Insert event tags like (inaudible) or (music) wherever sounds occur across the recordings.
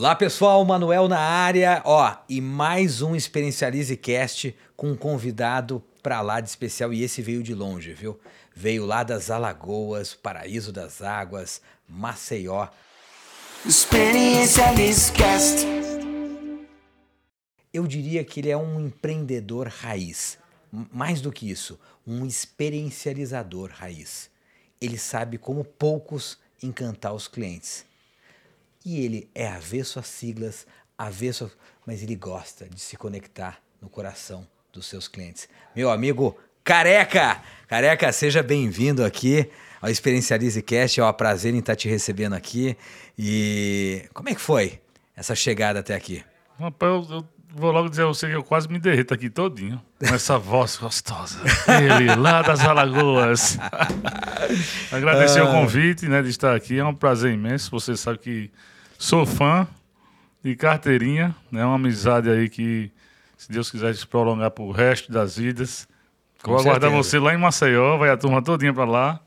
Olá pessoal, Manuel na área, ó, e mais um Experiencialize Cast com um convidado pra lá de especial e esse veio de longe, viu? Veio lá das Alagoas, Paraíso das Águas, Maceió. Experiencialize Cast. Eu diria que ele é um empreendedor raiz. Mais do que isso, um experiencializador raiz. Ele sabe como poucos encantar os clientes. E ele é avesso a siglas, avesso, mas ele gosta de se conectar no coração dos seus clientes. Meu amigo Careca! Careca, seja bem-vindo aqui ao Experiencialize Cast. É um prazer em estar te recebendo aqui. E como é que foi essa chegada até aqui? Rapaz, eu vou logo dizer a você que eu quase me derreto aqui todinho. Com essa voz gostosa. Ele, lá das Alagoas. (laughs) Agradecer o convite né, de estar aqui. É um prazer imenso. Você sabe que sou fã de carteirinha. É né, uma amizade aí que, se Deus quiser, se prolongar pro resto das vidas. Com vou aguardar certeza. você lá em Maceió. Vai a turma todinha para lá.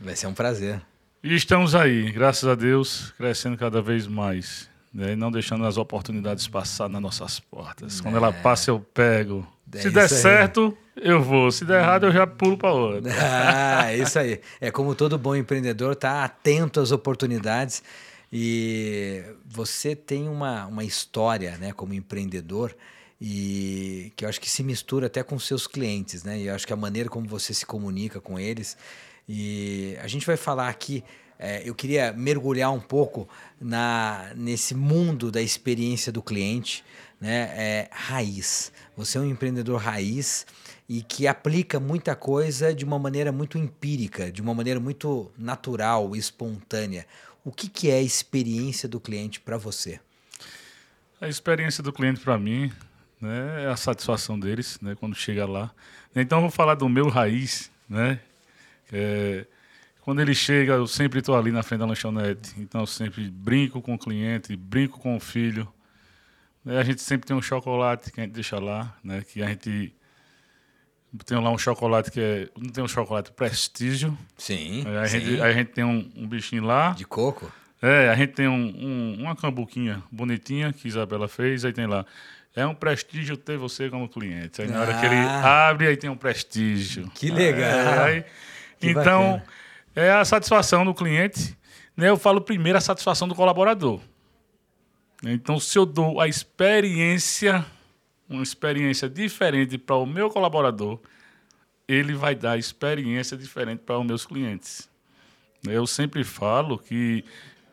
Vai ser um prazer. E estamos aí, graças a Deus, crescendo cada vez mais. Né? Não deixando as oportunidades passar nas nossas portas. Quando ela passa, eu pego. É Se der aí. certo, eu vou. Se der errado, eu já pulo para outra. Ah, é isso aí. É como todo bom empreendedor, tá atento às oportunidades. E você tem uma, uma história, né, como empreendedor, e que eu acho que se mistura até com seus clientes, né? E eu acho que a maneira como você se comunica com eles. E a gente vai falar aqui. É, eu queria mergulhar um pouco na, nesse mundo da experiência do cliente, né? É, raiz. Você é um empreendedor raiz e que aplica muita coisa de uma maneira muito empírica, de uma maneira muito natural, espontânea. O que, que é a experiência do cliente para você? A experiência do cliente para mim né, é a satisfação deles né, quando chega lá. Então, eu vou falar do meu raiz. Né, é, quando ele chega, eu sempre estou ali na frente da lanchonete. Então, eu sempre brinco com o cliente, brinco com o filho. A gente sempre tem um chocolate que a gente deixa lá, né, que a gente tem lá um chocolate que é. Não tem um chocolate prestígio. Sim. Aí a, gente, aí a gente tem um, um bichinho lá. De coco? É, a gente tem um, um- uma cambuquinha bonitinha que Isabela fez, aí tem lá. É um prestígio ter você como cliente. Aí na hora que ele Ah. abre, aí tem um prestígio. Que legal. É, aí- Que então, bacana. É a satisfação do cliente. Né? Eu falo primeiro a satisfação do colaborador. Então, se eu dou a experiência, uma experiência diferente para o meu colaborador, ele vai dar experiência diferente para os meus clientes. Eu sempre falo que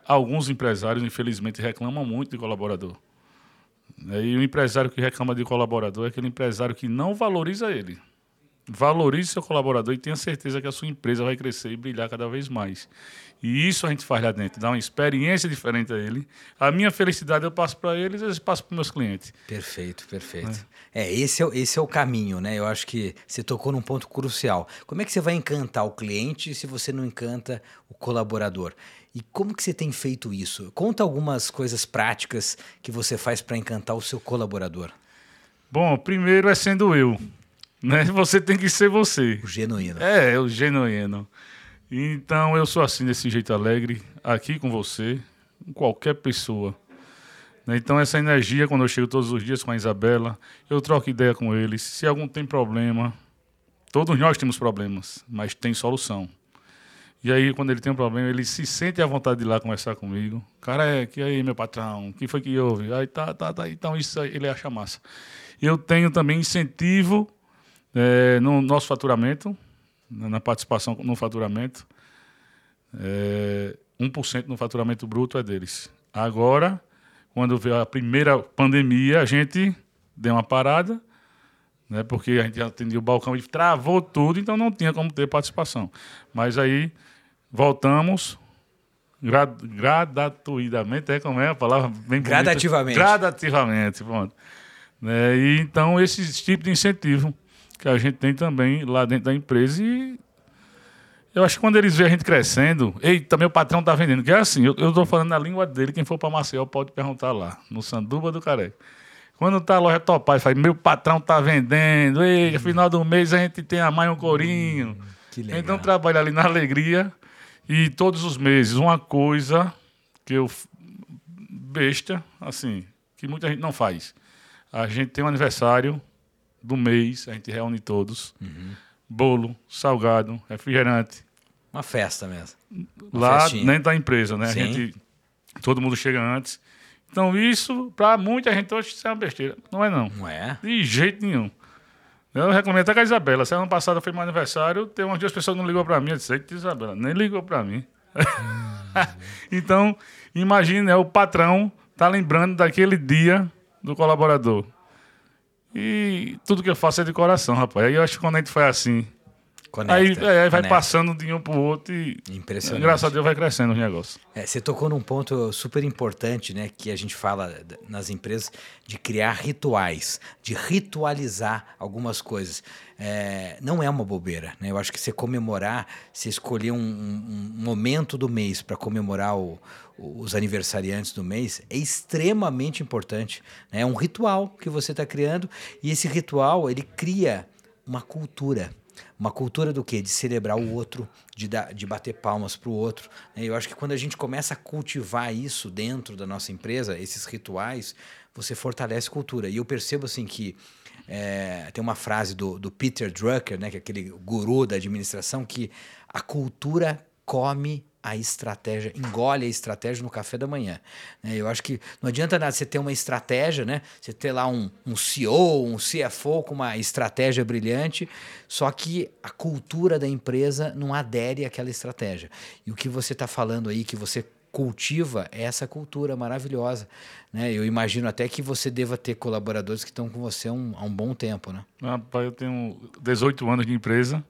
alguns empresários, infelizmente, reclamam muito de colaborador. E o empresário que reclama de colaborador é aquele empresário que não valoriza ele. Valorize seu colaborador e tenha certeza que a sua empresa vai crescer e brilhar cada vez mais. E isso a gente faz lá dentro, dá uma experiência diferente a ele. A minha felicidade eu passo para eles, eles passam para meus clientes. Perfeito, perfeito. É, esse, é, esse é o caminho, né? Eu acho que você tocou num ponto crucial. Como é que você vai encantar o cliente se você não encanta o colaborador? E como que você tem feito isso? Conta algumas coisas práticas que você faz para encantar o seu colaborador. Bom, primeiro é sendo eu. Né? Você tem que ser você. O genuíno. É, o genuíno. Então eu sou assim, desse jeito alegre, aqui com você, com qualquer pessoa. Né? Então essa energia, quando eu chego todos os dias com a Isabela, eu troco ideia com eles. Se algum tem problema, todos nós temos problemas, mas tem solução. E aí, quando ele tem um problema, ele se sente à vontade de ir lá conversar comigo. Cara, é, que aí, meu patrão? O que foi que houve? Aí, tá, tá, tá. Então, isso ele acha massa. Eu tenho também incentivo é, no nosso faturamento, na participação no faturamento. É, 1% no faturamento bruto é deles. Agora, quando veio a primeira pandemia, a gente deu uma parada, né, porque a gente atendia o balcão e travou tudo, então não tinha como ter participação. Mas aí voltamos gra gradativamente, é como é a palavra? Bem bonita. Gradativamente. Gradativamente, pronto. Né, e então, esse tipo de incentivo que a gente tem também lá dentro da empresa e eu acho que quando eles veem a gente crescendo, eita, meu patrão tá vendendo. Que é assim, eu, eu tô falando na língua dele, quem for para Maceió pode perguntar lá, no Sanduba do Careca. Quando tá a loja topar, ele fala, meu patrão tá vendendo, ei, no final do mês a gente tem a mais um corinho. Que legal. Então trabalha ali na alegria e todos os meses uma coisa que eu besta, assim, que muita gente não faz. A gente tem um aniversário do mês, a gente reúne todos. Uhum. Bolo, salgado, refrigerante. Uma festa mesmo. Uma lá festinha. dentro da empresa, né? Sim. A gente, todo mundo chega antes. Então isso, para muita gente hoje, isso é uma besteira. Não é não. Não é? De jeito nenhum. Eu recomendo até com a Isabela. Semana passada foi meu aniversário, tem umas duas pessoas que não ligou para mim. Eu disse, "Eita, Isabela, nem ligou para mim. (laughs) então, imagine, né, o patrão tá lembrando daquele dia do colaborador. E tudo que eu faço é de coração, rapaz. Aí eu acho que quando a gente foi assim, Conecta, aí, é, aí vai passando de um pro outro e Impressionante. graças a Deus vai crescendo os negócios. É, você tocou num ponto super importante, né? Que a gente fala nas empresas de criar rituais, de ritualizar algumas coisas. É, não é uma bobeira, né? Eu acho que você comemorar, você escolher um, um- momento do mês para comemorar o- o- os aniversariantes do mês é extremamente importante. né? É um ritual que você está criando e esse ritual ele cria uma cultura. Uma cultura do quê? De celebrar o outro, de, dar, de bater palmas para o outro. né? Eu acho que quando a gente começa a cultivar isso dentro da nossa empresa, esses rituais, você fortalece cultura. E eu percebo assim que é, tem uma frase do, do Peter Drucker, né, que é aquele guru da administração, que a cultura come a estratégia, engole a estratégia no café da manhã. né? Eu acho que não adianta nada você ter uma estratégia, né? Você ter lá um, um CEO, um CFO com uma estratégia brilhante, só que a cultura da empresa não adere àquela estratégia. E o que você está falando aí, que você cultiva é essa cultura maravilhosa. Né? Eu imagino até que você deva ter colaboradores que estão com você há um, há um bom tempo, né? Rapaz, eu tenho 18 anos de empresa.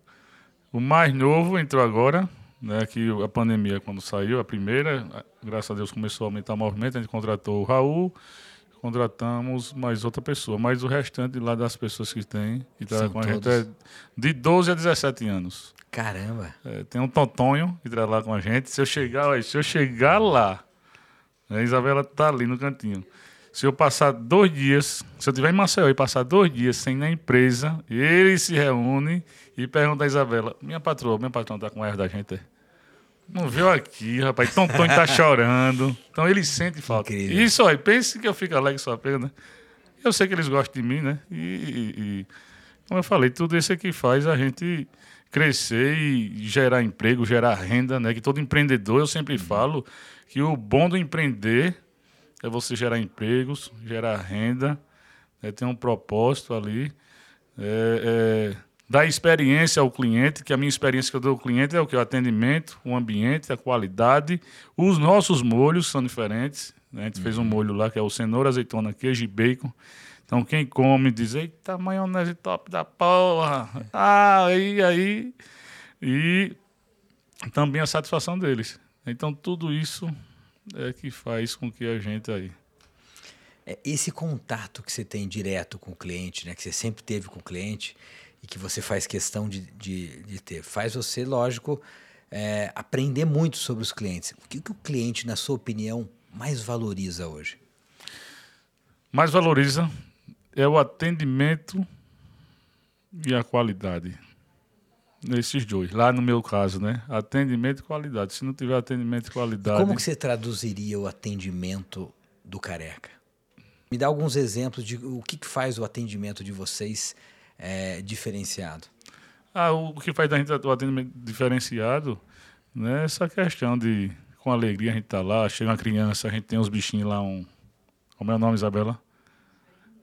O mais novo entrou agora, né? Que a pandemia, quando saiu, a primeira, graças a Deus começou a aumentar o movimento. A gente contratou o Raul, contratamos mais outra pessoa. Mas o restante lá das pessoas que tem, que São trabalham com a gente, é de 12 a 17 anos. Caramba! É, tem um Tontonho que trabalha lá com a gente. Se eu chegar, se eu chegar lá, a Isabela tá ali no cantinho. Se eu passar dois dias, se eu tiver em Maceió e passar dois dias sem ir na empresa, ele se reúne e pergunta a Isabela: Minha patroa, minha patroa tá com erro da gente? é? Não viu aqui, rapaz. Tontonho tá chorando. Então ele sente falta. Incrível. Isso aí, pense que eu fico alegre só pena, né? Eu sei que eles gostam de mim, né? E, e- e, como eu falei, tudo isso é que faz a gente crescer e gerar emprego, gerar renda, né? Que todo empreendedor, eu sempre falo que o bom do empreender é você gerar empregos, gerar renda, né? ter um propósito ali, é, é, dar experiência ao cliente, que a minha experiência que eu dou ao cliente é o que? O atendimento, o ambiente, a qualidade. Os nossos molhos são diferentes. né? A gente fez um molho lá que é o cenoura, azeitona, queijo e bacon. Então quem come diz, eita, maionese top da porra. Ah, aí, aí. E também a satisfação deles. Então tudo isso é que faz com que a gente aí. É, esse contato que você tem direto com o cliente, né, que você sempre teve com o cliente e que você faz questão de, de, de ter, faz você, lógico, é, aprender muito sobre os clientes. O que, que o cliente, na sua opinião, mais valoriza hoje? mais valoriza é o atendimento e a qualidade. Nesses dois. Lá no meu caso, né? Atendimento e qualidade. Se não tiver atendimento e qualidade. Como que você traduziria o atendimento do careca? Me dá alguns exemplos de o que, que faz o atendimento de vocês é, diferenciado. Ah, o que faz da gente o atendimento diferenciado, né? Essa questão de, com alegria, a gente tá lá, chega uma criança, a gente tem uns bichinhos lá, um. Como é o nome, Isabela?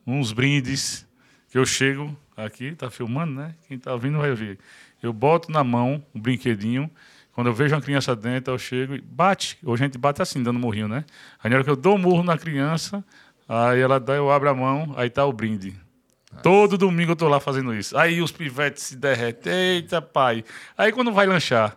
Uns brindes, que eu chego aqui, tá filmando, né? Quem tá ouvindo vai ver. Eu boto na mão um brinquedinho, quando eu vejo uma criança dentro, eu chego e bate. Hoje a gente bate assim, dando morrinho, né? Aí na hora que eu dou um murro na criança, aí ela dá, eu abro a mão, aí tá o brinde. Todo domingo eu tô lá fazendo isso. Aí os pivetes se derretem. Eita, pai. Aí quando vai lanchar,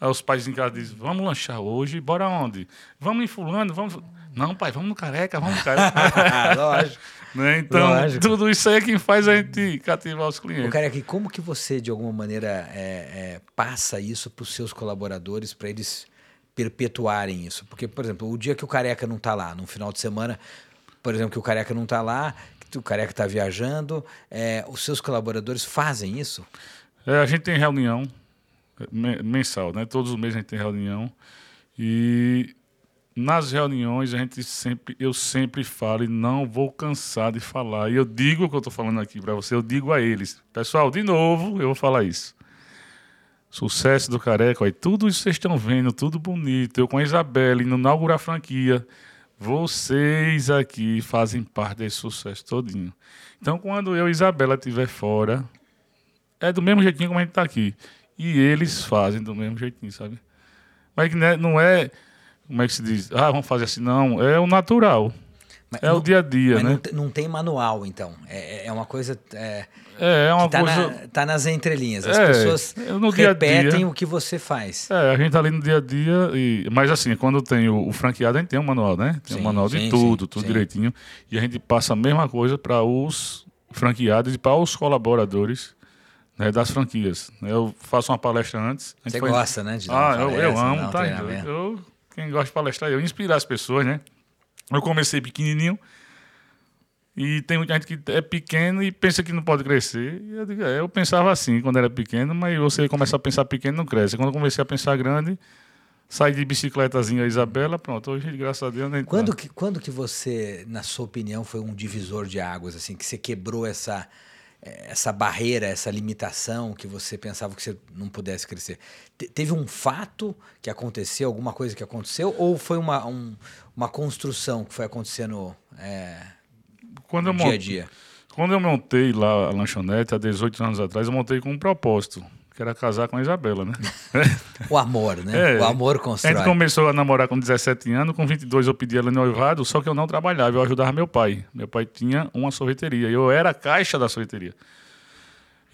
aí os pais em casa dizem, vamos lanchar hoje, bora onde? Vamos em fulano, vamos... Não, pai, vamos no careca, vamos no careca. (laughs) Lógico. Né? Então, Lógico. tudo isso aí é quem faz a gente cativar os clientes. Careca, e como que você, de alguma maneira, é, é, passa isso para os seus colaboradores, para eles perpetuarem isso? Porque, por exemplo, o dia que o Careca não está lá, no final de semana, por exemplo, que o Careca não está lá, que o Careca está viajando, é, os seus colaboradores fazem isso? É, a gente tem reunião mensal, né? Todos os meses a gente tem reunião. E nas reuniões a gente sempre, eu sempre falo e não vou cansar de falar. E eu digo o que eu estou falando aqui para você, eu digo a eles, pessoal, de novo, eu vou falar isso. Sucesso do Careca, aí tudo isso vocês estão vendo, tudo bonito. Eu com a Isabela indo inaugurar a franquia. Vocês aqui fazem parte desse sucesso todinho. Então, quando eu e Isabela estiver fora, é do mesmo jeitinho como a gente está aqui. E eles fazem do mesmo jeitinho, sabe? Mas não é como é que se diz? Ah, vamos fazer assim. Não, é o natural. Mas é não, o dia a dia, né? Não, não, tem manual, então. É, é uma coisa. É, é, é uma tá coisa. Na, tá nas entrelinhas. As é, pessoas no repetem dia -dia. o que você faz. É, a gente tá ali no dia a dia. E, mas assim, quando tem o, o franqueado, a gente tem um manual, né? Tem sim, um manual de sim, tudo, sim, tudo direitinho. E a gente passa a mesma coisa para os franqueados e para os colaboradores né, das franquias. Eu faço uma palestra antes. Você gosta, né? De ah, eu, eu amo, tá? Eu, quem gosta de palestrar, eu inspirar as pessoas, né? Eu comecei pequenininho e tem muita gente que é pequeno e pensa que não pode crescer. Eu, digo, é, eu pensava assim quando era pequeno, mas você começa a pensar pequeno não cresce. Quando eu comecei a pensar grande, saí de bicicletazinha Isabela, pronto. Hoje, graças a Deus, nem quando que Quando que você, na sua opinião, foi um divisor de águas, assim, que você quebrou essa essa barreira, essa limitação que você pensava que você não pudesse crescer? Te teve um fato que aconteceu, alguma coisa que aconteceu, ou foi uma, um, uma construção que foi acontecendo é, quando no dia a dia? Quando eu montei lá a lanchonete, há 18 anos atrás, eu montei com um propósito que era casar com a Isabela, né? (laughs) o amor, né? É, o amor constrói. A gente começou a namorar com 17 anos, com 22 eu pedi ela noivado, só que eu não trabalhava, eu ajudava meu pai. Meu pai tinha uma sorveteria, eu era a caixa da sorveteria.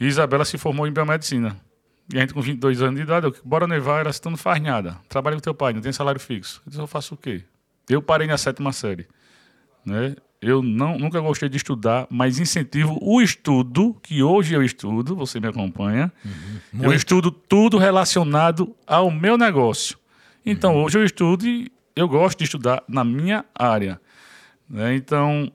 E Isabela se formou em biomedicina. E a gente com 22 anos de idade, eu, bora noivar, ela se não faz nada. Trabalha com teu pai, não tem salário fixo. Eu disse, eu faço o quê? Eu parei na sétima série. Né? Eu não, nunca gostei de estudar, mas incentivo o estudo, que hoje eu estudo, você me acompanha. Uhum. Eu estudo tudo relacionado ao meu negócio. Então, uhum. hoje eu estudo e eu gosto de estudar na minha área. Né? Então,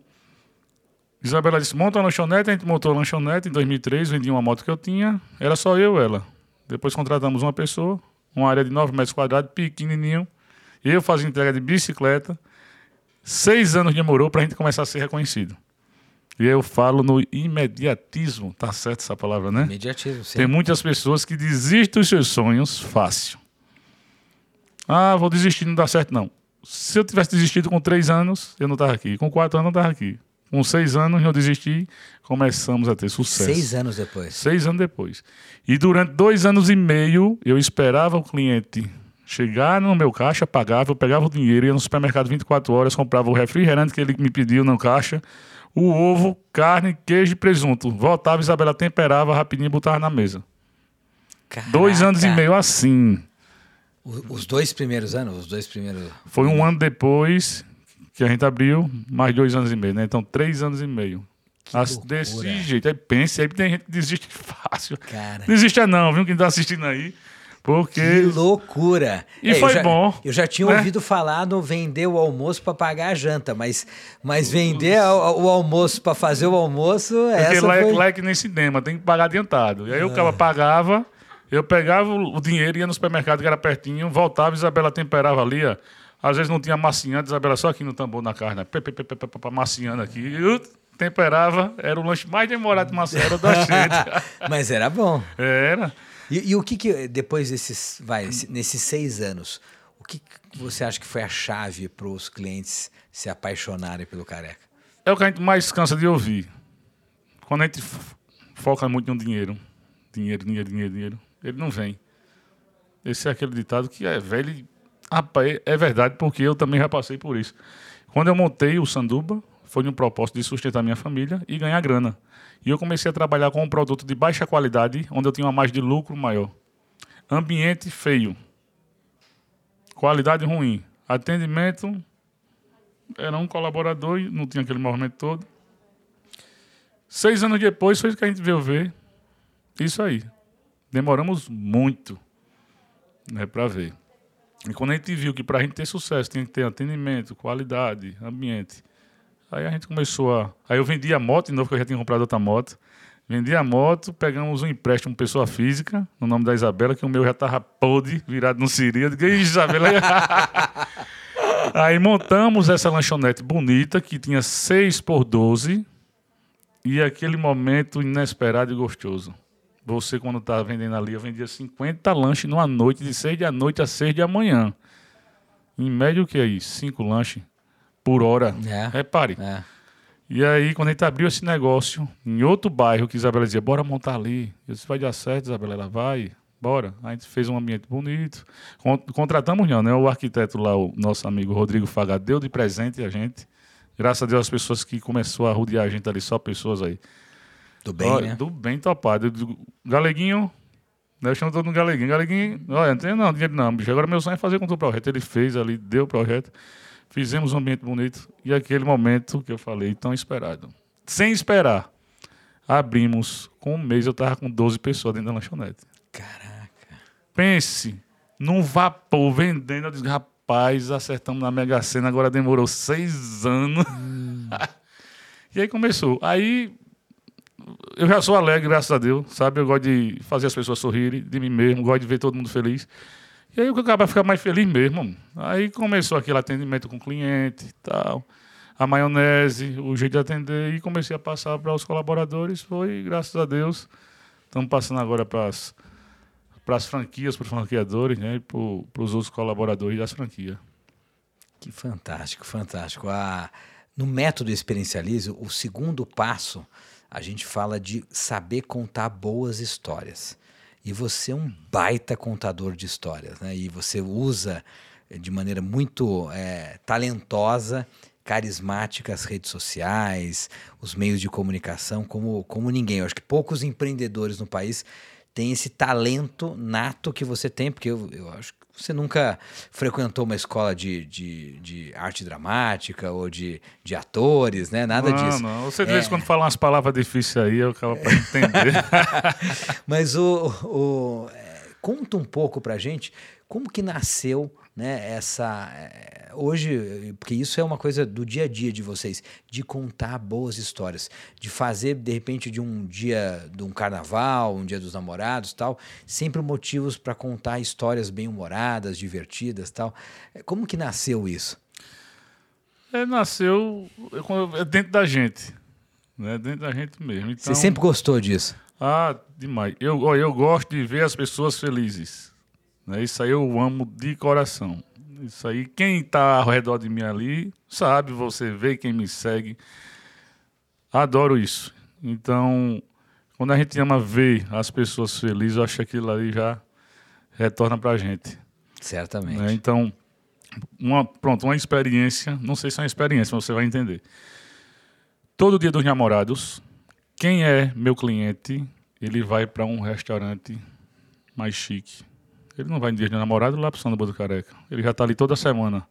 Isabela disse, monta uma lanchonete, a gente montou a lanchonete em 2003, vendi uma moto que eu tinha, era só eu e ela. Depois contratamos uma pessoa, uma área de 9 metros quadrados, pequenininho. Eu fazia entrega de bicicleta, Seis anos demorou para a gente começar a ser reconhecido. E eu falo no imediatismo, tá certo essa palavra, né? Imediatismo, sim. Tem muitas pessoas que desistem dos seus sonhos fácil. Ah, vou desistir, não dá certo, não. Se eu tivesse desistido com três anos, eu não estava aqui. Com quatro anos, eu não estava aqui. Com seis anos, eu desisti, começamos a ter sucesso. Seis anos depois. Seis anos depois. E durante dois anos e meio, eu esperava o cliente chegar no meu caixa, pagava, eu pegava o dinheiro, ia no supermercado 24 horas, comprava o refrigerante que ele me pediu no caixa, o ovo, carne, queijo e presunto. Voltava, Isabela temperava rapidinho e botava na mesa. Caraca. Dois anos e meio assim. Os dois primeiros anos? Os dois primeiros. Foi um ano depois que a gente abriu, mais dois anos e meio, né? Então, três anos e meio. As, desse jeito. Aí pense, aí tem gente que desiste (laughs) fácil. Cara. Desista não, viu? Quem tá assistindo aí. Porque... Que loucura! E é, foi eu já, bom. Eu já tinha né? ouvido falar no vender o almoço para pagar a janta, mas, mas vender o, o almoço para fazer o almoço. Porque essa lá, é foi... lá é que nem cinema, tem que pagar adiantado. E aí ah. o cara pagava, eu pegava o dinheiro, ia no supermercado que era pertinho, voltava, Isabela temperava ali, ó. Às vezes não tinha massinhando, Isabela só aqui no tambor na carne, massinhando aqui. Eu temperava, era o lanche mais demorado de era da (laughs) gente. mas era bom. Era. E, e, o que, que depois desses, vai, nesses seis anos, o que você acha que foi a chave para os clientes se apaixonarem pelo careca? É o que a gente mais cansa de ouvir. Quando a gente foca muito no dinheiro, dinheiro, dinheiro, dinheiro, dinheiro, ele não vem. Esse é aquele ditado que é velho. Rapaz, é verdade, porque eu também já passei por isso. Quando eu montei o Sanduba, foi no propósito de sustentar minha família e ganhar grana. E eu comecei a trabalhar com um produto de baixa qualidade, onde eu tinha uma margem de lucro maior. Ambiente feio. Qualidade ruim. Atendimento. Era um colaborador e não tinha aquele movimento todo. Seis anos depois foi que a gente veio ver isso aí. Demoramos muito né, para ver. E quando a gente viu que para a gente ter sucesso tinha que ter atendimento, qualidade, ambiente Aí a gente começou a. Aí eu vendi a moto de novo, que eu já tinha comprado outra moto. Vendi a moto, pegamos um empréstimo pessoa física, no nome da Isabela, que o meu já estava podre, virado no Siri. Eu Isabela. (laughs) Aí montamos essa lanchonete bonita, que tinha 6 por 12 e aquele momento inesperado e gostoso. Você, quando estava vendendo ali, eu vendia 50 lanches numa noite, de 6 da noite a 6 da manhã. Em média, o que é isso? 5 lanches por hora. É. Repare. É. E aí, quando a gente abriu esse negócio, em outro bairro, que Isabela dizia, bora montar ali. Eu disse, vai dar certo, Isabela. Ela vai, bora. A gente fez um ambiente bonito. Con- Contratamos não, né? O arquiteto lá, o nosso amigo Rodrigo Faga, deu de presente a gente. Graças a Deus, as pessoas que começou a rodear a gente ali, só pessoas aí. Do bem, Olha, né? Do bem topado. Eu digo, Galeguinho, né, eu chamo todo mundo Galeguinho. Galeguinho, olha, não tem não, dinheiro não, bicho. Agora meu sonho é fazer com o projeto. Ele fez ali, deu o projeto. Fizemos um ambiente bonito. E aquele momento que eu falei, tão esperado. Sem esperar. Abrimos. Com um mês eu tava com 12 pessoas dentro da lanchonete. Caraca. Pense num vapor vendendo. Eu disse, rapaz, acertamos na Mega Sena, agora demorou seis anos. (laughs) e aí começou. Aí eu já sou alegre, graças a Deus, sabe? Eu gosto de fazer as pessoas sorrirem, de mim mesmo, gosto de ver todo mundo feliz. E aí eu acabo ficar mais feliz mesmo. Aí começou aquele atendimento com o cliente e tal. A maionese, o jeito de atender, e comecei a passar para os colaboradores. Foi, graças a Deus. Estamos passando agora para as para as franquias, para os franqueadores, né, para os outros colaboradores das franquias. Que fantástico, fantástico. A, no método experiencialize, o segundo passo, a gente fala de saber contar boas histórias. E você é um baita contador de histórias, né? E você usa de maneira muito eh, talentosa, carismática as redes sociais, os meios de comunicação, como, como ninguém. Eu acho que poucos empreendedores no país têm esse talento nato que você tem, porque eu, eu acho que você nunca frequentou uma escola de, de, de arte dramática ou de, de atores, né? Nada não, disso. Não, Você de É. vez quando fala umas palavras difíceis aí, eu acabo para entender. (laughs) Mas o, o- é, conta um pouco pra gente como que nasceu né, essa. é, hoje, porque isso é uma coisa do dia a dia de vocês, de contar boas histórias, de fazer, de repente, de um dia de um carnaval, um dia dos namorados tal, sempre motivos para contar histórias bem-humoradas, divertidas tal. É, Como que nasceu isso? é, nasceu é dentro da gente. Né? Dentro da gente mesmo. Então, Você sempre gostou disso? Ah, demais. Eu, eu gosto de ver as pessoas felizes. Né? Isso aí eu amo de coração. Isso aí, quem está ao redor de mim ali, sabe, você vê quem me segue. Adoro isso. Então, quando a gente ama ver as pessoas felizes, eu acho que aquilo ali já retorna pra gente. Certamente. né? Então, uma, pronto, uma experiência, não sei se é uma experiência, mas você vai entender. Todo dia dos namorados, quem é meu cliente, ele vai para um restaurante mais chique. Ele não vai no dia de namorado lá para São do Careca. Ele já está ali toda semana.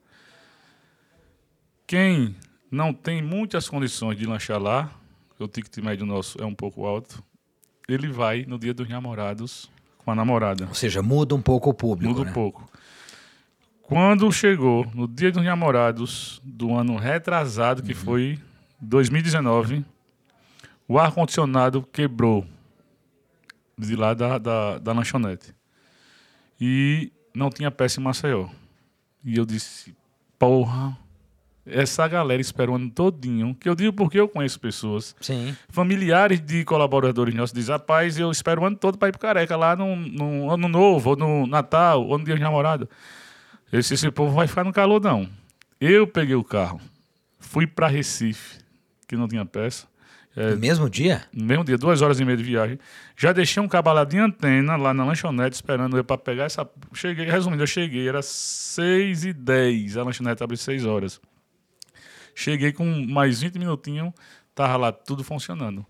Quem não tem muitas condições de lanchar lá, o ticket médio nosso é um pouco alto, ele vai no dia dos namorados com a namorada. Ou seja, muda um pouco o público. Muda né? um pouco. Quando chegou no dia dos namorados do ano retrasado, que foi 2019, o ar-condicionado quebrou de lá da, da, da lanchonete. E não tinha peça em Maceió. E eu disse, porra, essa galera esperou o ano todinho, que eu digo porque eu conheço pessoas Sim. familiares de colaboradores nossos dizem, rapaz, eu espero o ano todo para ir pro Careca, lá no, no Ano Novo, ou no Natal, ou no Dia de Namorado. Eu disse, esse povo vai ficar no calor, não. Eu peguei o carro, fui para Recife, que não tinha peça, No mesmo dia? no mesmo dia, duas horas e meia de viagem. Já deixei um cabalado de antena lá na lanchonete, esperando eu para pegar essa... Cheguei, resumindo, eu cheguei, era seis e dez, a lanchonete abre seis horas. Cheguei com mais 20 minutinhos, tava lá tudo funcionando.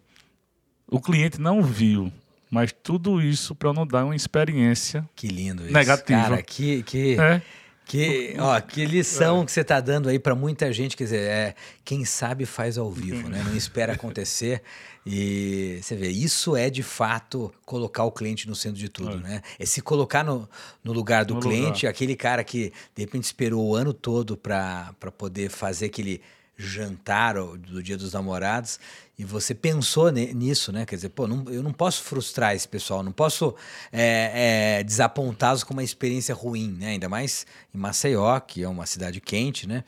O cliente não viu, mas tudo isso para não dar uma experiência. Que lindo isso. Negativa. Cara, que, que, É, que, ó, que lição que você está dando aí para muita gente. Quer dizer, é, quem sabe faz ao vivo, né? Não espera acontecer. (laughs) E você vê, isso é de fato colocar o cliente no centro de tudo, né? É se colocar no, no lugar do No cliente, aquele cara que de repente esperou o ano todo para poder fazer aquele jantar do Dia dos Namorados e você pensou nisso, né? Quer dizer, pô, não, eu não posso frustrar esse pessoal, não posso é, é, desapontá-los com uma experiência ruim, né? Ainda mais em Maceió, que é uma cidade quente, né?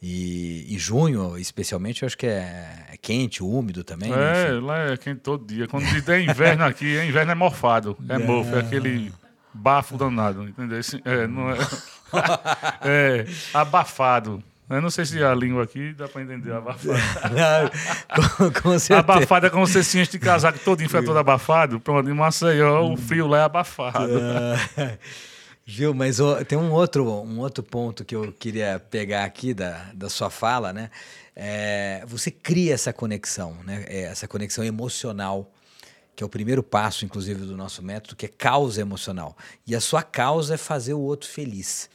E, e junho, especialmente, eu acho que é, é quente, úmido também. Né? É, né? lá é quente todo dia. Quando tem inverno aqui, é inverno é mofado, é mofo, é aquele bafo danado, entendeu? É, não é, (laughs) é abafado. Eu não sei se a língua aqui dá para entender abafado. (laughs) com, com certeza. Abafado é como você se enche de casaco todo foi todo abafado. Pronto, em Maceió o frio lá é abafado. (laughs) Viu, mas oh, tem um outro, um outro ponto que eu queria pegar aqui da, da sua fala, né? É, você cria essa conexão, né? É, essa conexão emocional, que é o primeiro passo, inclusive, do nosso método, que é causa emocional. E a sua causa é fazer o outro feliz.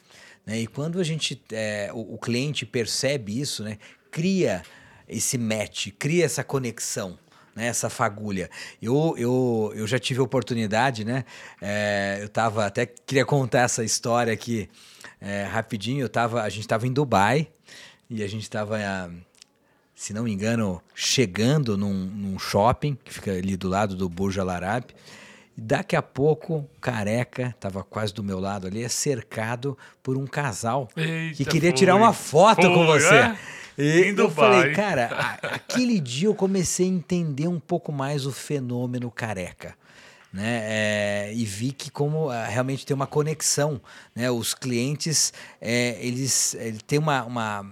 Né? E quando a gente, é, o, o, cliente percebe isso, né? cria esse match, cria essa conexão. Né, essa fagulha. Eu, eu, eu já tive oportunidade, né? É, eu tava, até queria contar essa história aqui é, rapidinho. Eu tava, a gente estava em Dubai e a gente estava, se não me engano, chegando num, num, shopping que fica ali do lado do Burj Al Arab. E daqui a pouco, careca, estava quase do meu lado ali, é cercado por um casal Eita, que queria foi. tirar uma foto foi, com você. É? E eu falei, cara, aquele dia eu comecei a entender um pouco mais o fenômeno careca. Né? É, e vi que como uh, realmente tem uma conexão, né? Os clientes, é, eles, eles têm uma, uma,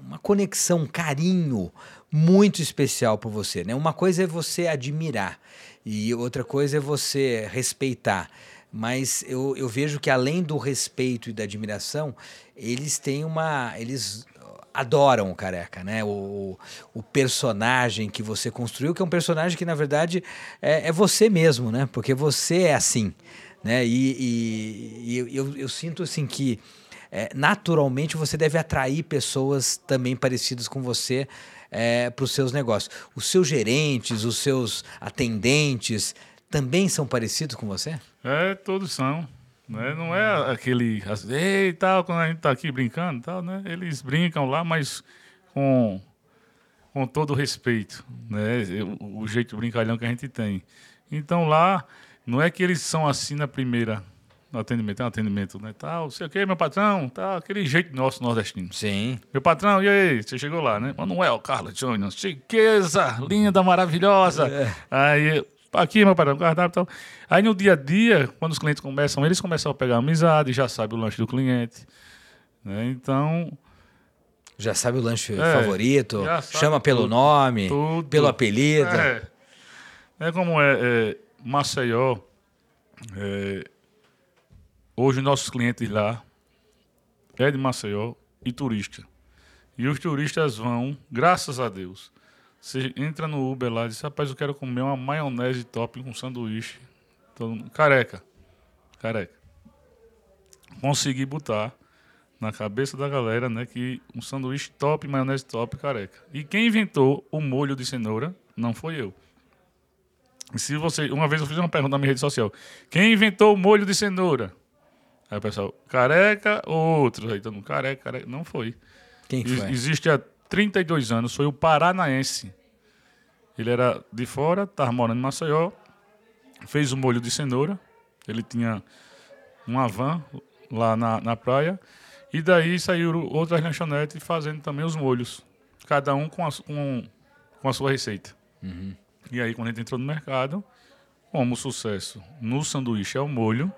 uma conexão, um carinho muito especial por você, né? Uma coisa é você admirar e outra coisa é você respeitar. Mas eu, eu vejo que além do respeito e da admiração, eles têm uma. Eles adoram o careca, né? O, o personagem que você construiu, que é um personagem que, na verdade, é, é você mesmo, né? Porque você é assim. Né? E, e, e eu, eu, sinto assim que é, naturalmente você deve atrair pessoas também parecidas com você é, para os seus negócios. Os seus gerentes, os seus atendentes também são parecidos com você? É, todos são. Né? Não é aquele ei, tal, quando a gente está aqui brincando, tal, né? Eles brincam lá, mas com, com todo respeito, né? O, o jeito brincalhão que a gente tem. Então lá, não é que eles são assim na primeira no atendimento, tem um atendimento, né? Tal, sei o que, meu patrão, tá, aquele jeito nosso nordestino. Sim. Meu patrão, e aí? Você chegou lá, né? Manuel Carlos Júnior, chiqueza, linda, maravilhosa. É. Aí, aqui, meu patrão, cardápio e tal. Aí no dia a dia, quando os clientes começam, eles começam a pegar amizade, já sabe o lanche do cliente. Né? Então. Já sabe o lanche é, favorito, chama pelo tudo, nome, tudo. pelo apelido. É, é como é, é Maceió. É, Hoje, nossos clientes lá é de Maceió e turista. E os turistas vão, graças a Deus. Você entra no Uber lá e diz: Rapaz, eu quero comer uma maionese top com sanduíche. Todo careca. Careca. Consegui botar na cabeça da galera, né, que um sanduíche top, maionese top, careca. E quem inventou o molho de cenoura não foi eu. Se você, uma vez eu fiz uma pergunta na minha rede social: quem inventou o molho de cenoura? Aí o pessoal, careca ou outro? Aí todo mundo, careca, careca. Não foi. Quem foi? Existe há 32 anos, foi o paranaense. Ele era de fora, estava morando em Maceió, fez o molho de cenoura. Ele tinha uma van lá na, na praia. E daí saíram outras lanchonetes fazendo também os molhos. Cada um com a, com, com a sua receita. Uhum. E aí, quando a gente entrou no mercado, como sucesso no sanduíche é o molho,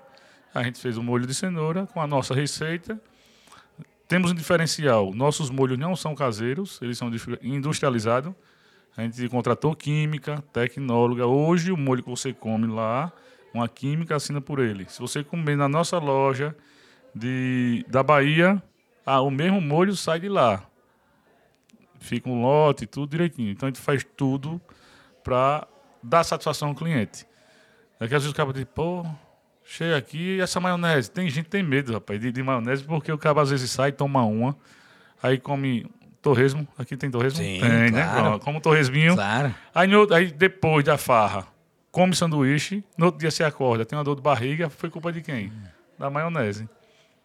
a gente fez o molho de cenoura com a nossa receita. Temos um diferencial. Nossos molhos não são caseiros, eles são industrializados. A gente contratou química, tecnóloga. Hoje, o molho que você come lá, uma química assina por ele. Se você comer na nossa loja de, da Bahia, ah, o mesmo molho sai de lá. Fica um lote, tudo direitinho. Então, a gente faz tudo para dar satisfação ao cliente. É que às vezes o cara diz, pô, Chega aqui, essa maionese. Tem gente que tem medo, rapaz, de, de maionese, porque o cara às vezes sai, toma uma, aí come torresmo. Aqui tem torresmo? Sim, tem, né? claro. né? Como torresminho. Claro. Aí, no, aí depois da farra, come sanduíche, no outro dia você acorda, tem uma dor de barriga, foi culpa de quem? Da maionese.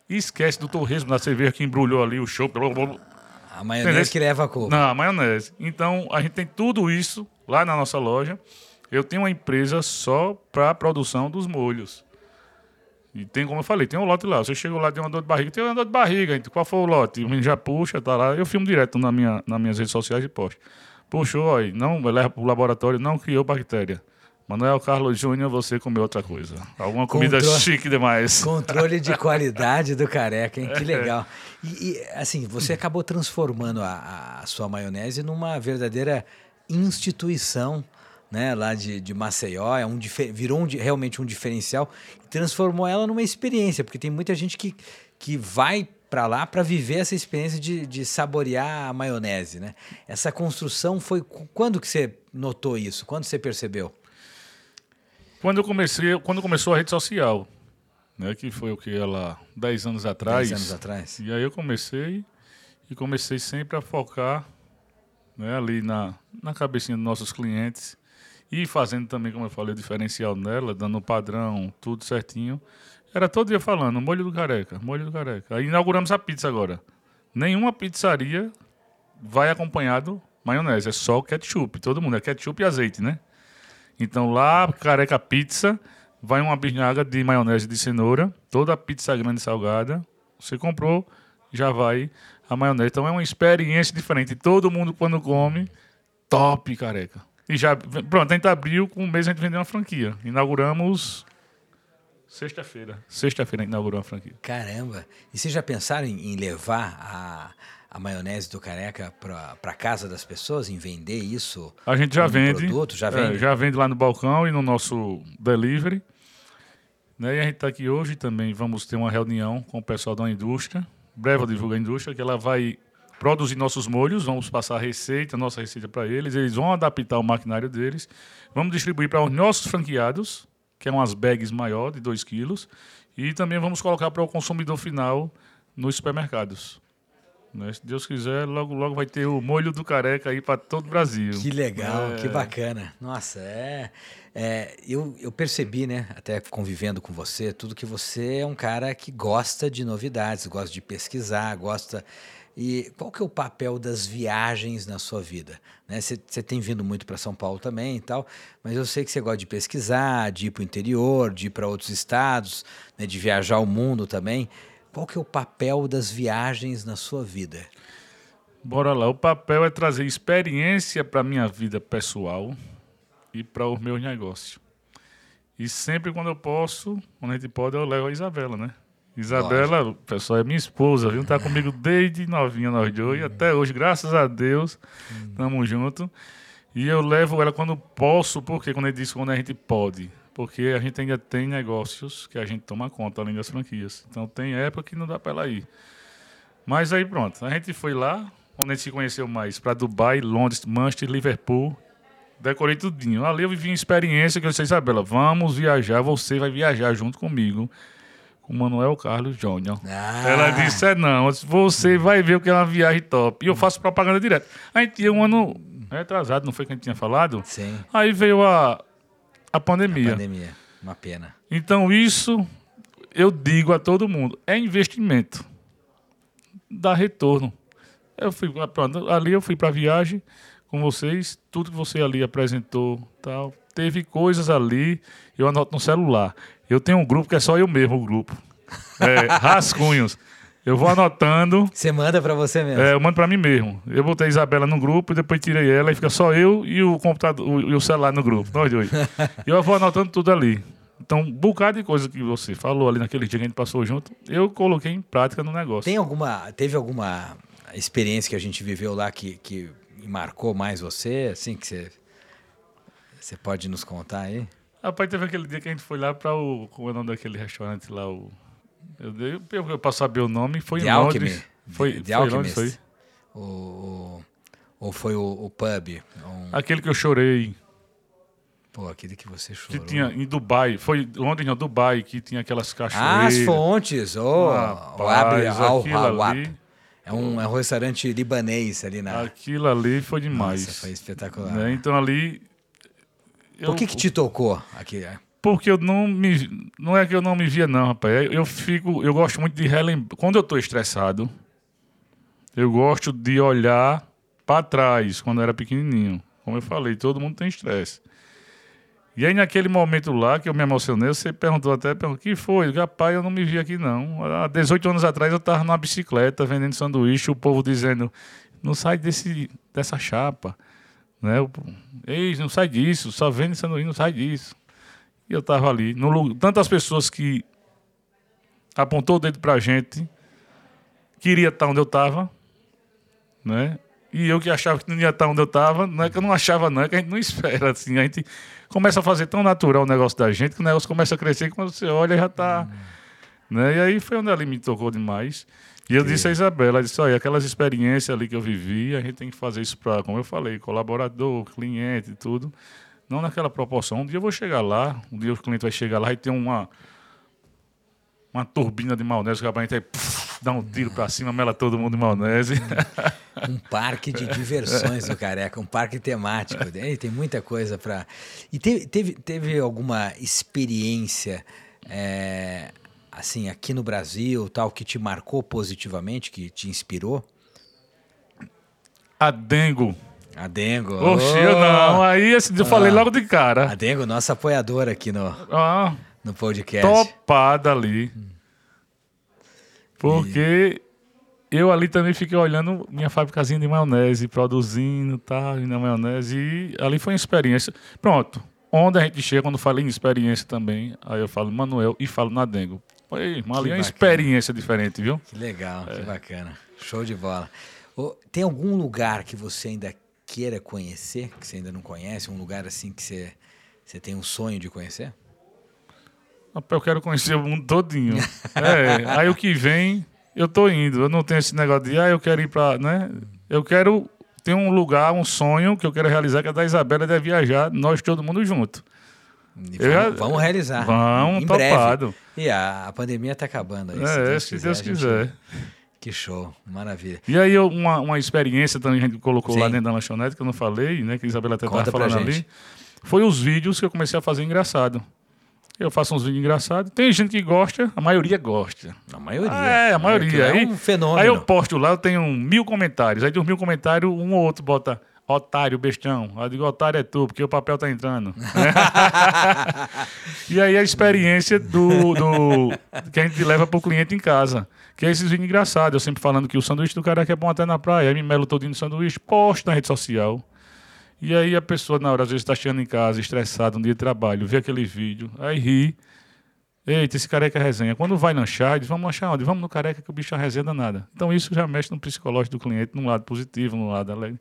E esquece do torresmo, da cerveja que embrulhou ali, o chopp. A maionese Entendeu? que leva a culpa. Não, a maionese. Então, a gente tem tudo isso lá na nossa loja. Eu tenho uma empresa só para produção dos molhos. E tem, como eu falei, tem um lote lá. Você chegou lá, tem uma dor de barriga, tem uma dor de barriga. Então, qual foi o lote? O menino já puxa, tá lá. Eu filmo direto na minha, nas minhas redes sociais e posto. Puxou, aí, não leva pro laboratório, não criou bactéria. Manuel Carlos Júnior, você comeu outra coisa. Alguma comida Controle- chique demais. Controle de qualidade do careca, hein? Que legal. E, e, assim, você acabou transformando a, a sua maionese numa verdadeira instituição, né? Lá de, de Maceió, é um, virou um realmente um diferencial e transformou ela numa experiência, porque tem muita gente que, que vai para lá para viver essa experiência de, de saborear a maionese, né? Essa construção foi quando que você notou isso? Quando você percebeu? Quando eu comecei, quando começou a rede social, né, que foi o que ela 10 anos atrás. Dez anos atrás. E aí eu comecei e comecei sempre a focar né, ali na, na cabecinha dos nossos clientes e fazendo também, como eu falei, o diferencial nela, dando o padrão, tudo certinho. Era todo dia falando, molho do careca, molho do careca. Aí inauguramos a pizza agora. Nenhuma pizzaria vai acompanhado maionese, é só ketchup. Todo mundo é ketchup e azeite, né? Então lá, careca pizza, vai uma bisnaga de maionese de cenoura, toda a pizza grande salgada. Você comprou, já vai a maionese. Então é uma experiência diferente. Todo mundo quando come, top, careca. E já, pronto, a gente abriu, com um mês a gente vendeu uma franquia. Inauguramos sexta-feira. Sexta-feira a gente inaugurou uma franquia. Caramba! E vocês já pensaram em, em levar a, a maionese do careca para casa das pessoas, em vender isso? A gente já vende. Produto? Já é, vende? já vende lá no balcão e no nosso delivery. Né? E a gente está aqui hoje também. Vamos ter uma reunião com o pessoal da indústria. Breve eu divulgo a indústria, que ela vai produzir nossos molhos. Vamos passar a receita, nossa receita para eles. Eles vão adaptar o maquinário deles. Vamos distribuir para os nossos franqueados, que é umas bags maior, de 2 quilos. E também vamos colocar para o consumidor final nos supermercados. Né? Se Deus quiser, logo, logo vai ter o molho do careca aí para todo o Brasil. Que legal, É. que bacana. Nossa, é. é, eu, eu percebi, né, até convivendo com você, tudo que você é um cara que gosta de novidades, gosta de pesquisar, gosta. E qual que é o papel das viagens na sua vida? Né? Você você tem vindo muito para São Paulo também e tal, mas eu sei que você gosta de pesquisar, de ir para o interior, de ir para outros estados, né, de viajar o mundo também. Qual que é o papel das viagens na sua vida? Bora lá. O papel é trazer experiência para minha vida pessoal e para os meus negócios. E sempre quando eu posso, quando a gente pode, eu levo a Isabela, né? Isabela, pessoal, é minha esposa, viu? Tá comigo desde novinha, nós dois, e até hoje, graças a Deus, estamos juntos. E eu levo ela quando posso, porque quando ele diz quando a gente pode. Porque a gente ainda tem negócios que a gente toma conta, além das franquias. Então tem época que não dá para ela ir. Mas aí pronto, a gente foi lá, onde a gente se conheceu mais, para Dubai, Londres, Manchester, Liverpool. Decorei tudinho. Ali eu vivi uma experiência que eu disse, Isabela, vamos viajar, você vai viajar junto comigo, com o Manuel Carlos Júnior. Ah. Ela disse, é não, você vai ver o que é uma viagem top. E eu faço propaganda direto. A gente ia um ano retrasado, não foi que a gente tinha falado? Sim, Aí veio a, a pandemia. pandemia. Uma pena. Então, isso eu digo a todo mundo: é investimento. Dá retorno. Eu fui, pronto, ali eu fui para viagem com vocês, tudo que você ali apresentou, tal. Teve coisas ali, eu anoto no celular. Eu tenho um grupo que é só eu mesmo, o grupo. É, (laughs) rascunhos. Eu vou anotando. Você manda para você mesmo. É, eu mando pra mim mesmo. Eu botei a Isabela no grupo, e depois tirei ela e fica só eu e o computador o- e o celular no grupo, nós dois. (laughs) eu vou anotando tudo ali. Então, um bocado de coisa que você falou ali naquele dia que a gente passou junto, eu coloquei em prática no negócio. Tem alguma, teve alguma experiência que a gente viveu lá que, que marcou mais você, assim que você você pode nos contar aí? Rapaz, teve aquele dia que a gente foi lá para o. Como é o nome daquele restaurante lá? O, eu dei eu, eu, pra saber o nome, foi The em Alchemy. Londres. Foi, The foi em Londres, foi. O, ou foi o, o pub? Um, Aquele que eu chorei, pô, aquele que você que chorou. tinha em Dubai. Foi Londres, não, Dubai, que tinha aquelas ah, cachoeiras. as fontes! Oh, o Abre Rapaz, Al É um, é um restaurante libanês ali na. Aquilo ali foi demais. Nossa, foi espetacular. né? Então ali. Por que, que te tocou aqui? Porque eu não me. Não é que eu não me via, não, rapaz. Eu fico. Eu gosto muito de relembrar. Quando eu tô estressado, eu gosto de olhar para trás, quando eu era pequenininho. Como eu falei, todo mundo tem estresse. E aí, naquele momento lá, que eu me emocionei, você perguntou até, o que foi? Rapaz, eu não me vi aqui, não. Há 18 anos atrás, eu estava numa bicicleta, vendendo sanduíche, o povo dizendo, não sai desse, dessa chapa. Né? Ei, não sai disso, só vende sanduíche, não sai disso. E eu estava ali. No, tantas pessoas que apontou o dedo para a gente, queria estar onde eu estava, né? E eu que achava que não ia estar onde eu estava, não é que eu não achava, não, é que a gente não espera. Assim, a gente começa a fazer tão natural o negócio da gente que o negócio começa a crescer quando você olha já está. Hum. Né? E aí foi onde ela me tocou demais. E eu disse a Isabela, disse, olha, aquelas experiências ali que eu vivi, a gente tem que fazer isso para, como eu falei, colaborador, cliente e tudo. Não naquela proporção. Um dia eu vou chegar lá, um dia o cliente vai chegar lá e ter uma, uma turbina de maionese, a gente aí, dá um tiro para cima, mela todo mundo de maionese. (laughs) Um parque de diversões do Careca, um parque temático. (laughs) Tem, tem muita coisa para. E teve, teve, teve alguma experiência é, assim aqui no Brasil, tal, que te marcou positivamente, que te inspirou? A Dengo. A Dengo. Oh. eu não. Aí esse eu falei logo de cara. A Dengo, nossa apoiadora aqui no, ah, no podcast. Topada ali. Hum. Porque e... eu ali também fiquei olhando minha fabricazinha de maionese, produzindo, tá, na maionese, e ali foi uma experiência. Pronto. Onde a gente chega, quando fala em experiência também, aí eu falo Manuel e falo na Dengo. Foi, é uma experiência diferente, viu? Que legal, é. que bacana. Show de bola. Tem algum lugar que você ainda queira conhecer, que você ainda não conhece? Um lugar assim que você, você tem um sonho de conhecer? Eu quero conhecer o mundo todinho. (laughs) é, aí o que vem, eu tô indo. Eu não tenho esse negócio de, ah, eu quero ir para, né? Eu quero ter um lugar, um sonho que eu quero realizar, que é da Isabela de viajar, nós todo mundo junto. Vamos, realizar. Vamos, em topado. Breve. E a, a pandemia está acabando. Aí, é, se Deus se quiser. Deus quiser. Gente... Que show, maravilha. E aí, uma, uma experiência também a gente colocou Sim. lá dentro da lanchonete, que eu não falei, né? Que a Isabela até estava falando ali. Foi os vídeos que eu comecei a fazer engraçado. Eu faço uns vídeos engraçados. Tem gente que gosta, a maioria gosta. A maioria. Ah, é, a maioria. É um fenômeno. Aí eu posto lá, eu tenho mil comentários. Aí de uns mil comentários, um ou outro bota otário, bestão. Eu digo, otário é tu, porque o papel tá entrando. (laughs) e aí a experiência do, do que a gente leva pro cliente em casa. Que é esses vídeos engraçados. Eu sempre falando que o sanduíche do cara é bom até na praia. Aí me melo todinho no sanduíche, posto na rede social. E aí a pessoa, na hora, às vezes, está chegando em casa, estressada, um dia de trabalho, vê aquele vídeo, aí ri. Eita, esse careca é resenha. Quando vai lanchar, diz, vamos lanchar onde? Vamos no careca que o bicho é resenha danada. Então isso já mexe no psicológico do cliente, num lado positivo, num lado alegre.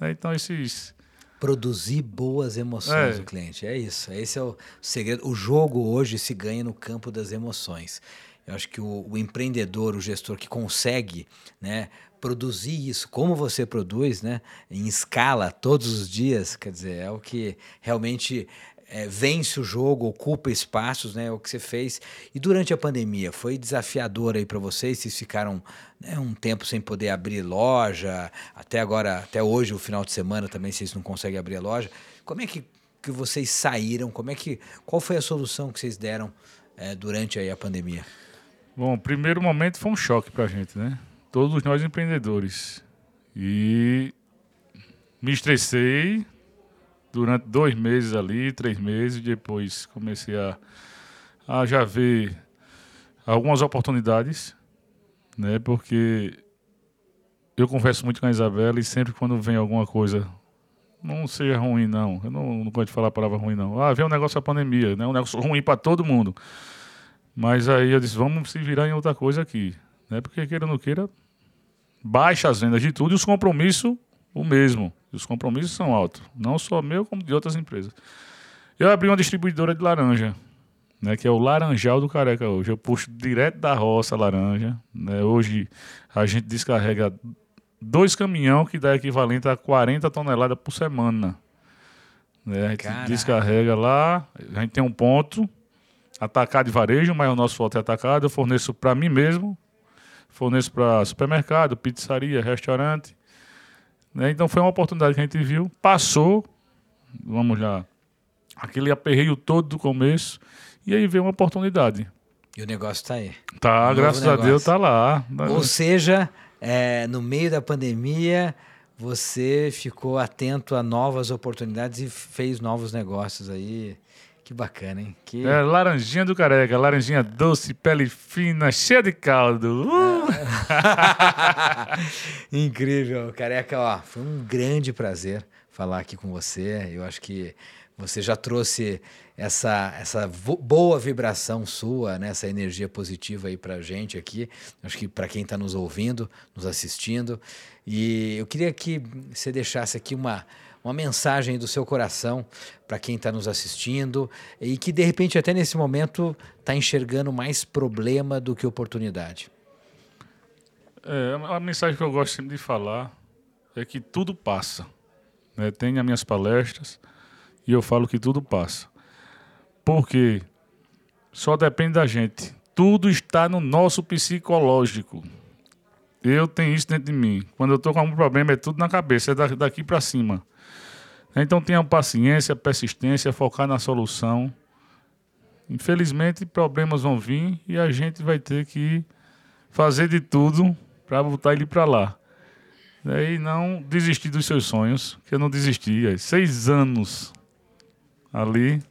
Né, então esses... Produzir boas emoções é. do cliente, é isso. Esse é o segredo. O jogo hoje se ganha no campo das emoções. Eu acho que o, o empreendedor, o gestor que consegue né, produzir isso como você produz, né, em escala todos os dias, quer dizer, é o que realmente é, vence o jogo, ocupa espaços, né? É o que você fez. E durante a pandemia, foi desafiador aí para vocês? Vocês ficaram né, um tempo sem poder abrir loja, até agora, até hoje, o final de semana também vocês não conseguem abrir a loja. Como é que, que vocês saíram? Como é que, qual foi a solução que vocês deram é, durante aí a pandemia? Bom, o primeiro momento foi um choque para a gente, né? todos nós empreendedores. E me estressei durante dois meses ali, três meses, depois comecei a, a já ver algumas oportunidades, né? Porque eu converso muito com a Isabela e sempre quando vem alguma coisa, não seja ruim não, eu não, não gosto de falar a palavra ruim não. Ah, vem um negócio da pandemia, né? Um negócio ruim para todo mundo. Mas aí eu disse, vamos se virar em outra coisa aqui. Né? Porque queira ou não queira, baixa as vendas de tudo e os compromissos o mesmo. Os compromissos são altos, não só meu, como de outras empresas. Eu abri uma distribuidora de laranja, né, que é o Laranjal do Careca hoje. Eu puxo direto da roça laranja. Né? Hoje a gente descarrega dois caminhão que dá equivalente a 40 toneladas por semana. Né? A gente Caraca. descarrega lá, a gente tem um ponto atacado de varejo, mas o nosso foto é atacado. Eu forneço para mim mesmo, forneço para supermercado, pizzaria, restaurante. Né? Então foi uma oportunidade que a gente viu, passou, vamos lá, aquele aperreio todo do começo, e aí veio uma oportunidade. E o negócio está aí. Tá, graças negócio. a Deus tá lá. Ou seja, é, no meio da pandemia, você ficou atento a novas oportunidades e fez novos negócios aí. Que bacana, hein? Que... É, laranjinha do careca, laranjinha doce, pele fina, cheia de caldo. Uh! (laughs) Incrível, careca, ó, foi um grande prazer falar aqui com você. Eu acho que você já trouxe essa, essa boa vibração sua, né? essa energia positiva aí para gente aqui. Acho que para quem está nos ouvindo, nos assistindo. E eu queria que você deixasse aqui uma, uma mensagem do seu coração para quem está nos assistindo e que de repente até nesse momento está enxergando mais problema do que oportunidade. É, a mensagem que eu gosto sempre de falar é que tudo passa. Né? Tem as minhas palestras e eu falo que tudo passa. Porque só depende da gente. Tudo está no nosso psicológico. Eu tenho isso dentro de mim. Quando eu estou com algum problema, é tudo na cabeça, é daqui para cima. Então tenha paciência, persistência, focar na solução. Infelizmente, problemas vão vir e a gente vai ter que fazer de tudo para botar ele para lá. E não desistir dos seus sonhos, que eu não desisti. Seis anos ali,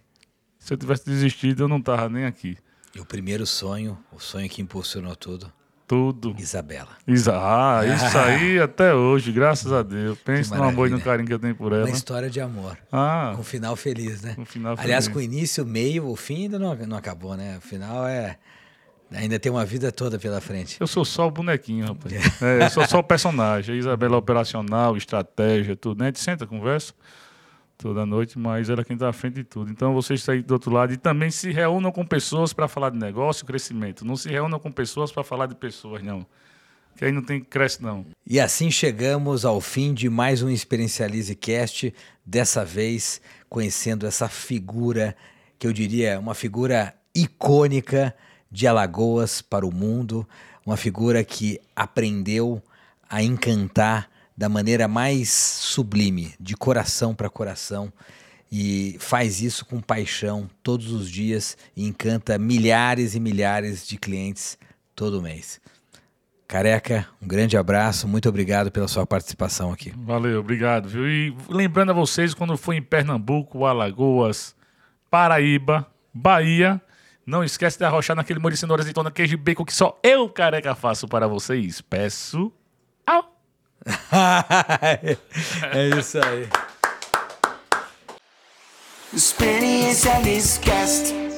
se eu tivesse desistido, eu não estava nem aqui. E o primeiro sonho, o sonho que impulsionou tudo? Tudo. Isabela. Isa ah, isso (laughs) aí até hoje, graças a Deus. Pense no amor e no carinho que eu tenho por ela. Uma história de amor. Ah. Com um final feliz, né? Um final Aliás, feliz. com o início, o meio, o fim ainda não, não acabou, né? O final é. Ainda tem uma vida toda pela frente. Eu sou só o bonequinho, rapaz. (laughs) é, eu sou só o personagem. A Isabela é operacional, estratégia, tudo. Né? A gente senta, conversa toda noite, mas ela quem está à frente de tudo. Então vocês estão aí do outro lado e também se reúnam com pessoas para falar de negócio, crescimento. Não se reúnam com pessoas para falar de pessoas, não. Que aí não tem cresce, não. E assim chegamos ao fim de mais um Experiencialize Cast, dessa vez conhecendo essa figura, que eu diria uma figura icônica de Alagoas para o mundo, uma figura que aprendeu a encantar da maneira mais sublime, de coração para coração, e faz isso com paixão todos os dias e encanta milhares e milhares de clientes todo mês. Careca, um grande abraço, muito obrigado pela sua participação aqui. Valeu, obrigado. Viu? E lembrando a vocês, quando for em Pernambuco, Alagoas, Paraíba, Bahia, não esquece de arrochar naquele molho de cenoura, azeitona, queijo e bacon que só eu, careca, faço para vocês. Peço (laughs) é isso aí. Experiência Cast.